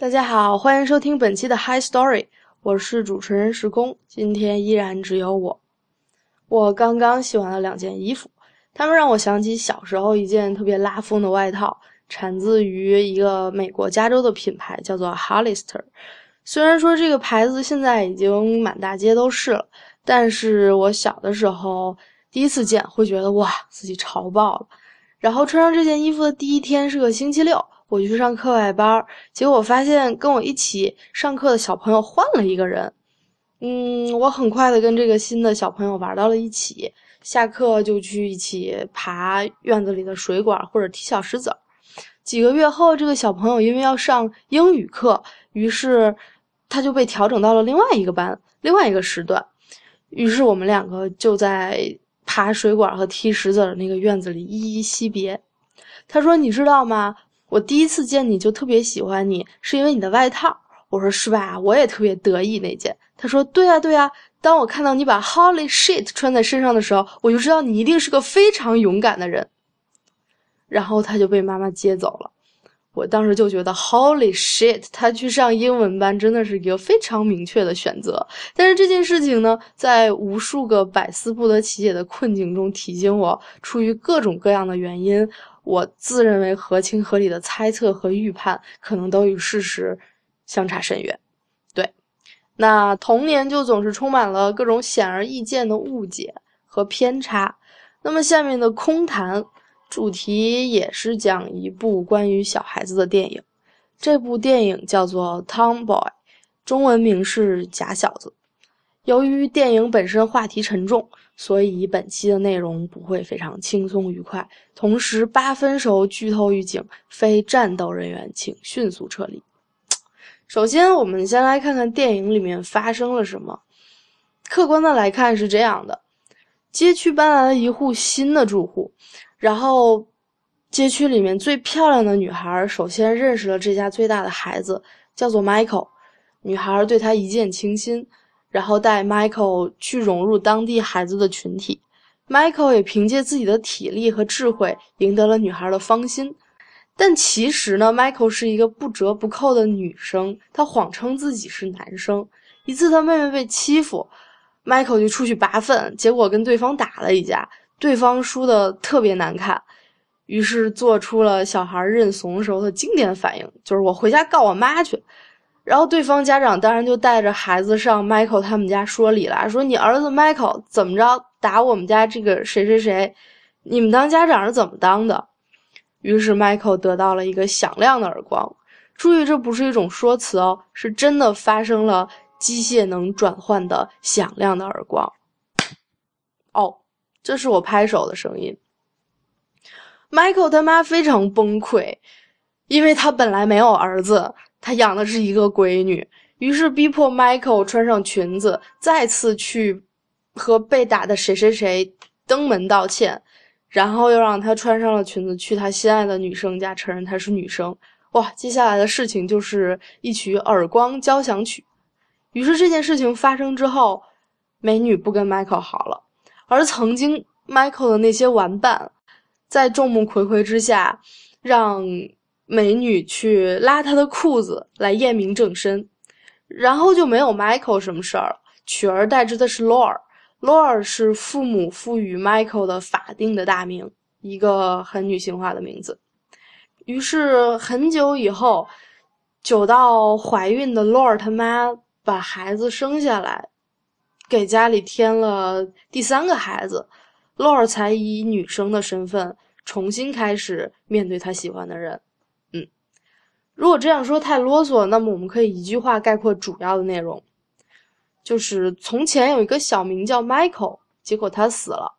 大家好，欢迎收听本期的 High Story，我是主持人时空，今天依然只有我。我刚刚洗完了两件衣服，它们让我想起小时候一件特别拉风的外套，产自于一个美国加州的品牌，叫做 Hollister。虽然说这个牌子现在已经满大街都是了，但是我小的时候第一次见，会觉得哇，自己潮爆了。然后穿上这件衣服的第一天是个星期六。我去上课外班，结果发现跟我一起上课的小朋友换了一个人。嗯，我很快的跟这个新的小朋友玩到了一起，下课就去一起爬院子里的水管或者踢小石子儿。几个月后，这个小朋友因为要上英语课，于是他就被调整到了另外一个班，另外一个时段。于是我们两个就在爬水管和踢石子的那个院子里依依惜别。他说：“你知道吗？”我第一次见你就特别喜欢你，是因为你的外套。我说是吧？我也特别得意那件。他说对呀对呀。当我看到你把 Holy shit 穿在身上的时候，我就知道你一定是个非常勇敢的人。然后他就被妈妈接走了。我当时就觉得 Holy shit，他去上英文班真的是一个非常明确的选择。但是这件事情呢，在无数个百思不得其解的困境中提醒我，出于各种各样的原因。我自认为合情合理的猜测和预判，可能都与事实相差甚远。对，那童年就总是充满了各种显而易见的误解和偏差。那么下面的空谈主题也是讲一部关于小孩子的电影，这部电影叫做《Tomboy》，中文名是《假小子》。由于电影本身话题沉重。所以本期的内容不会非常轻松愉快。同时，八分熟剧透预警，非战斗人员请迅速撤离。首先，我们先来看看电影里面发生了什么。客观的来看是这样的：街区搬来了一户新的住户，然后街区里面最漂亮的女孩首先认识了这家最大的孩子，叫做 Michael。女孩对他一见倾心。然后带 Michael 去融入当地孩子的群体，Michael 也凭借自己的体力和智慧赢得了女孩的芳心。但其实呢，Michael 是一个不折不扣的女生，她谎称自己是男生。一次，他妹妹被欺负，Michael 就出去拔粪，结果跟对方打了一架，对方输的特别难看，于是做出了小孩认怂时候的经典反应，就是我回家告我妈去。然后对方家长当然就带着孩子上 Michael 他们家说理了，说你儿子 Michael 怎么着打我们家这个谁谁谁，你们当家长是怎么当的？于是 Michael 得到了一个响亮的耳光。注意，这不是一种说辞哦，是真的发生了机械能转换的响亮的耳光。哦，这是我拍手的声音。Michael 他妈非常崩溃，因为他本来没有儿子。他养的是一个闺女，于是逼迫 Michael 穿上裙子，再次去和被打的谁谁谁登门道歉，然后又让他穿上了裙子去他心爱的女生家承认她是女生。哇，接下来的事情就是一曲耳光交响曲。于是这件事情发生之后，美女不跟 Michael 好了，而曾经 Michael 的那些玩伴，在众目睽睽之下，让。美女去拉他的裤子来验明正身，然后就没有 Michael 什么事儿了，取而代之的是 Laura。Laura 是父母赋予 Michael 的法定的大名，一个很女性化的名字。于是很久以后，久到怀孕的 Laura 他妈把孩子生下来，给家里添了第三个孩子洛尔才以女生的身份重新开始面对他喜欢的人。嗯如果这样说太啰嗦，那么我们可以一句话概括主要的内容，就是从前有一个小名叫 Michael，结果他死了。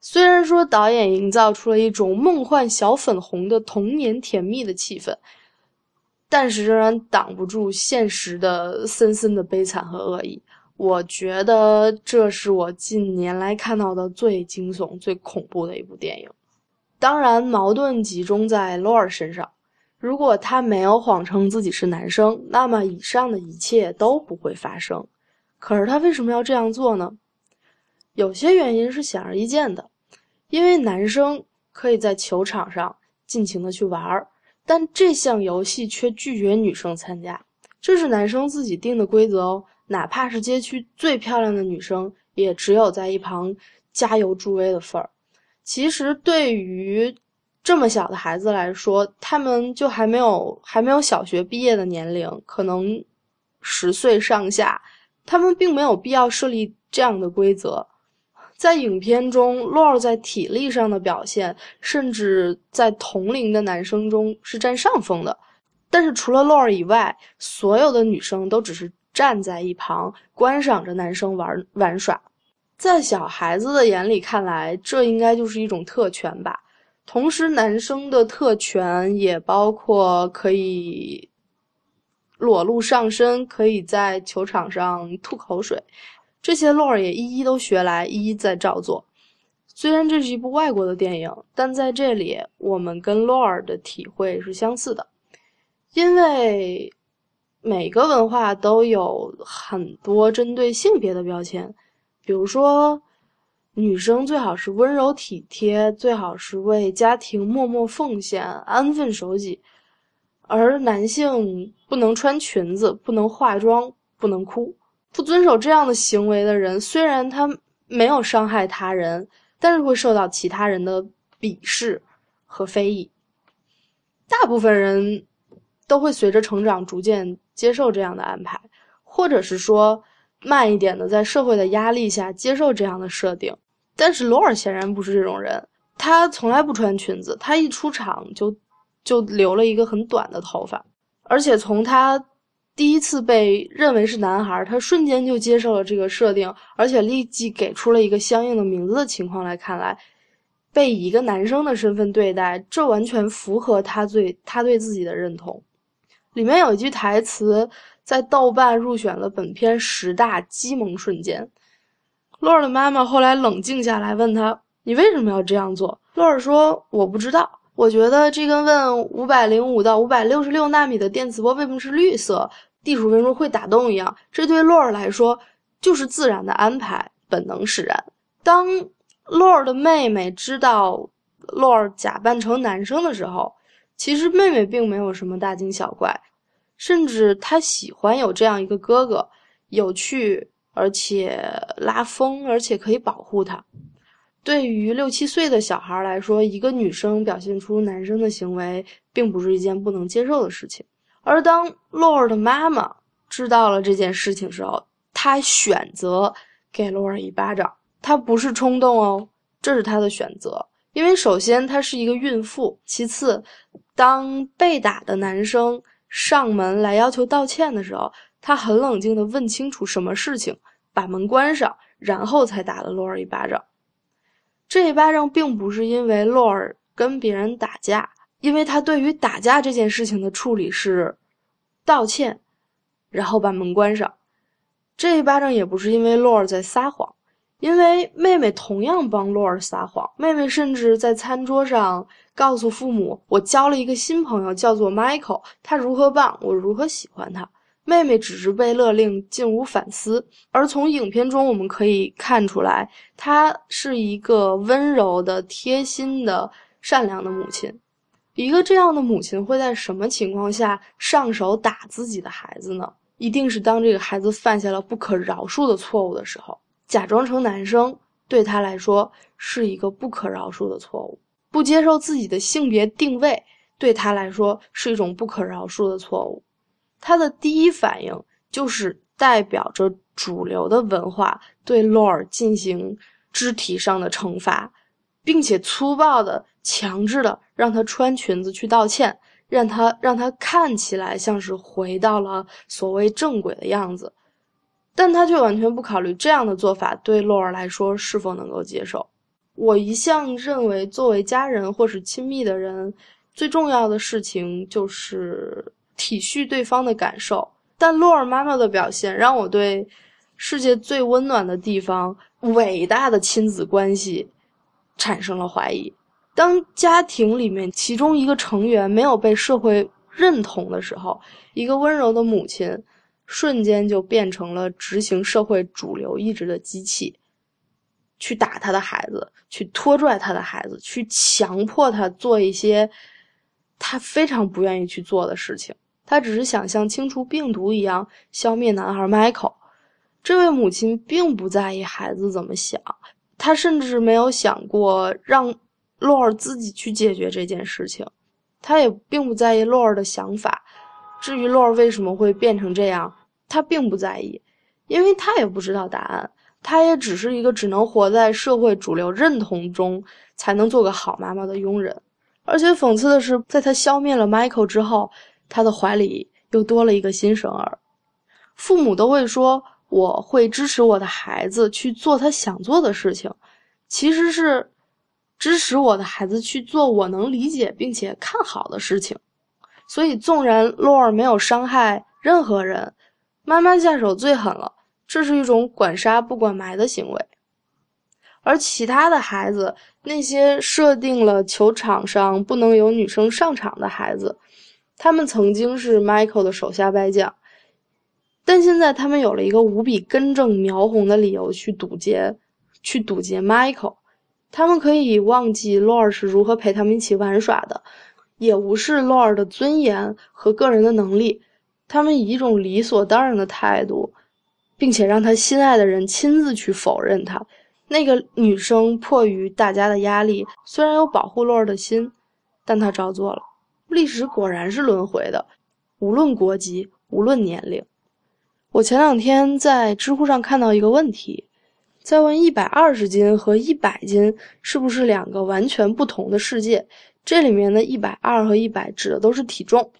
虽然说导演营造出了一种梦幻小粉红的童年甜蜜的气氛，但是仍然挡不住现实的森森的悲惨和恶意。我觉得这是我近年来看到的最惊悚、最恐怖的一部电影。当然，矛盾集中在 l 尔身上。如果他没有谎称自己是男生，那么以上的一切都不会发生。可是他为什么要这样做呢？有些原因是显而易见的，因为男生可以在球场上尽情的去玩儿，但这项游戏却拒绝女生参加，这是男生自己定的规则哦。哪怕是街区最漂亮的女生，也只有在一旁加油助威的份儿。其实对于这么小的孩子来说，他们就还没有还没有小学毕业的年龄，可能十岁上下，他们并没有必要设立这样的规则。在影片中，洛尔在体力上的表现，甚至在同龄的男生中是占上风的。但是除了洛尔以外，所有的女生都只是站在一旁观赏着男生玩玩耍。在小孩子的眼里看来，这应该就是一种特权吧。同时，男生的特权也包括可以裸露上身，可以在球场上吐口水。这些洛尔也一一都学来，一一在照做。虽然这是一部外国的电影，但在这里我们跟洛尔的体会是相似的，因为每个文化都有很多针对性别的标签，比如说女生最好是温柔体贴，最好是为家庭默默奉献、安分守己，而男性不能穿裙子，不能化妆，不能哭。不遵守这样的行为的人，虽然他没有伤害他人，但是会受到其他人的鄙视和非议。大部分人都会随着成长逐渐接受这样的安排，或者是说慢一点的，在社会的压力下接受这样的设定。但是罗尔显然不是这种人，他从来不穿裙子，他一出场就就留了一个很短的头发，而且从他。第一次被认为是男孩，他瞬间就接受了这个设定，而且立即给出了一个相应的名字的情况来看来，被一个男生的身份对待，这完全符合他对他对自己的认同。里面有一句台词，在豆瓣入选了本片十大激萌瞬间。洛尔的妈妈后来冷静下来，问他：“你为什么要这样做？”洛尔说：“我不知道。”我觉得这跟问五百零五到五百六十六纳米的电磁波为什么是绿色，地鼠为什么会打洞一样，这对洛尔来说就是自然的安排，本能使然。当洛尔的妹妹知道洛尔假扮成男生的时候，其实妹妹并没有什么大惊小怪，甚至她喜欢有这样一个哥哥，有趣而且拉风，而且可以保护她。对于六七岁的小孩来说，一个女生表现出男生的行为，并不是一件不能接受的事情。而当洛尔的妈妈知道了这件事情时候，她选择给洛尔一巴掌。她不是冲动哦，这是她的选择。因为首先她是一个孕妇，其次，当被打的男生上门来要求道歉的时候，她很冷静地问清楚什么事情，把门关上，然后才打了洛尔一巴掌。这一巴掌并不是因为洛尔跟别人打架，因为他对于打架这件事情的处理是道歉，然后把门关上。这一巴掌也不是因为洛尔在撒谎，因为妹妹同样帮洛尔撒谎。妹妹甚至在餐桌上告诉父母：“我交了一个新朋友，叫做 Michael，他如何棒，我如何喜欢他。”妹妹只是被勒令进屋反思，而从影片中我们可以看出来，她是一个温柔的、贴心的、善良的母亲。一个这样的母亲会在什么情况下上手打自己的孩子呢？一定是当这个孩子犯下了不可饶恕的错误的时候。假装成男生对他来说是一个不可饶恕的错误，不接受自己的性别定位对他来说是一种不可饶恕的错误。他的第一反应就是代表着主流的文化对洛尔进行肢体上的惩罚，并且粗暴的、强制的让他穿裙子去道歉，让他让他看起来像是回到了所谓正轨的样子，但他却完全不考虑这样的做法对洛尔来说是否能够接受。我一向认为，作为家人或是亲密的人，最重要的事情就是。体恤对方的感受，但洛尔妈妈的表现让我对世界最温暖的地方——伟大的亲子关系产生了怀疑。当家庭里面其中一个成员没有被社会认同的时候，一个温柔的母亲瞬间就变成了执行社会主流意志的机器，去打他的孩子，去拖拽他的孩子，去强迫他做一些。他非常不愿意去做的事情。他只是想像清除病毒一样消灭男孩 Michael。这位母亲并不在意孩子怎么想，她甚至没有想过让洛尔自己去解决这件事情。她也并不在意洛尔的想法。至于洛尔为什么会变成这样，他并不在意，因为他也不知道答案。他也只是一个只能活在社会主流认同中才能做个好妈妈的佣人。而且讽刺的是，在他消灭了 Michael 之后。他的怀里又多了一个新生儿。父母都会说：“我会支持我的孩子去做他想做的事情。”其实是支持我的孩子去做我能理解并且看好的事情。所以，纵然洛尔没有伤害任何人，妈妈下手最狠了，这是一种管杀不管埋的行为。而其他的孩子，那些设定了球场上不能有女生上场的孩子。他们曾经是 Michael 的手下败将，但现在他们有了一个无比根正苗红的理由去堵截，去堵截 Michael。他们可以忘记 Lord 是如何陪他们一起玩耍的，也无视 Lord 的尊严和个人的能力。他们以一种理所当然的态度，并且让他心爱的人亲自去否认他。那个女生迫于大家的压力，虽然有保护洛儿的心，但她照做了。历史果然是轮回的，无论国籍，无论年龄。我前两天在知乎上看到一个问题，在问一百二十斤和一百斤是不是两个完全不同的世界？这里面的一百二和一百指的都是体重。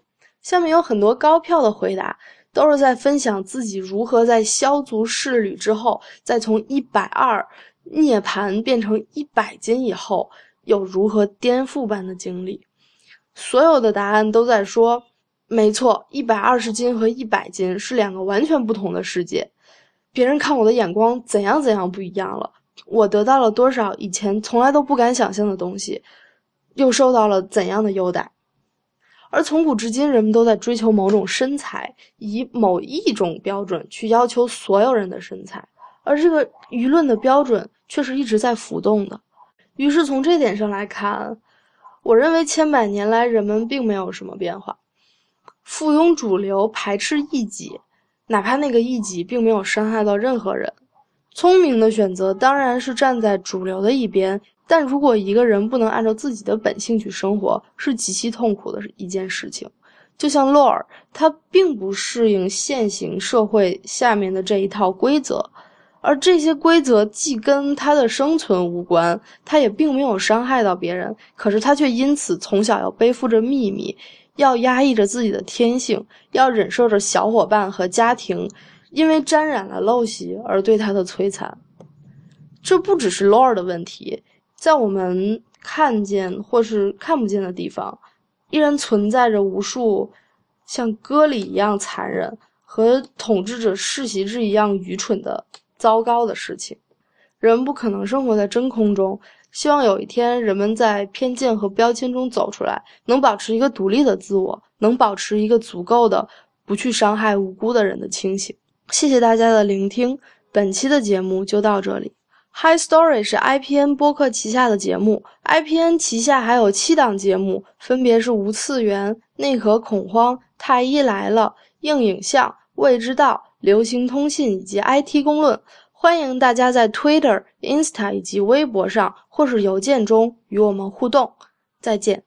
下面有很多高票的回答，都是在分享自己如何在消足适履之后，再从一百二涅槃变成一百斤以后，有如何颠覆般的经历。所有的答案都在说，没错，一百二十斤和一百斤是两个完全不同的世界。别人看我的眼光怎样怎样不一样了，我得到了多少以前从来都不敢想象的东西，又受到了怎样的优待。而从古至今，人们都在追求某种身材，以某一种标准去要求所有人的身材，而这个舆论的标准却是一直在浮动的。于是从这点上来看。我认为千百年来人们并没有什么变化，附庸主流，排斥异己，哪怕那个异己并没有伤害到任何人。聪明的选择当然是站在主流的一边，但如果一个人不能按照自己的本性去生活，是极其痛苦的一件事情。就像洛尔，他并不适应现行社会下面的这一套规则。而这些规则既跟他的生存无关，他也并没有伤害到别人，可是他却因此从小要背负着秘密，要压抑着自己的天性，要忍受着小伙伴和家庭因为沾染了陋习而对他的摧残。这不只是 Lord 的问题，在我们看见或是看不见的地方，依然存在着无数像割礼一样残忍和统治者世袭制一样愚蠢的。糟糕的事情，人不可能生活在真空中。希望有一天，人们在偏见和标签中走出来，能保持一个独立的自我，能保持一个足够的不去伤害无辜的人的清醒。谢谢大家的聆听，本期的节目就到这里。High Story 是 IPN 播客旗下的节目，IPN 旗下还有七档节目，分别是无次元、内核恐慌、太医来了、硬影像、未知道。流行通信以及 IT 公论，欢迎大家在 Twitter、Insta 以及微博上或是邮件中与我们互动。再见。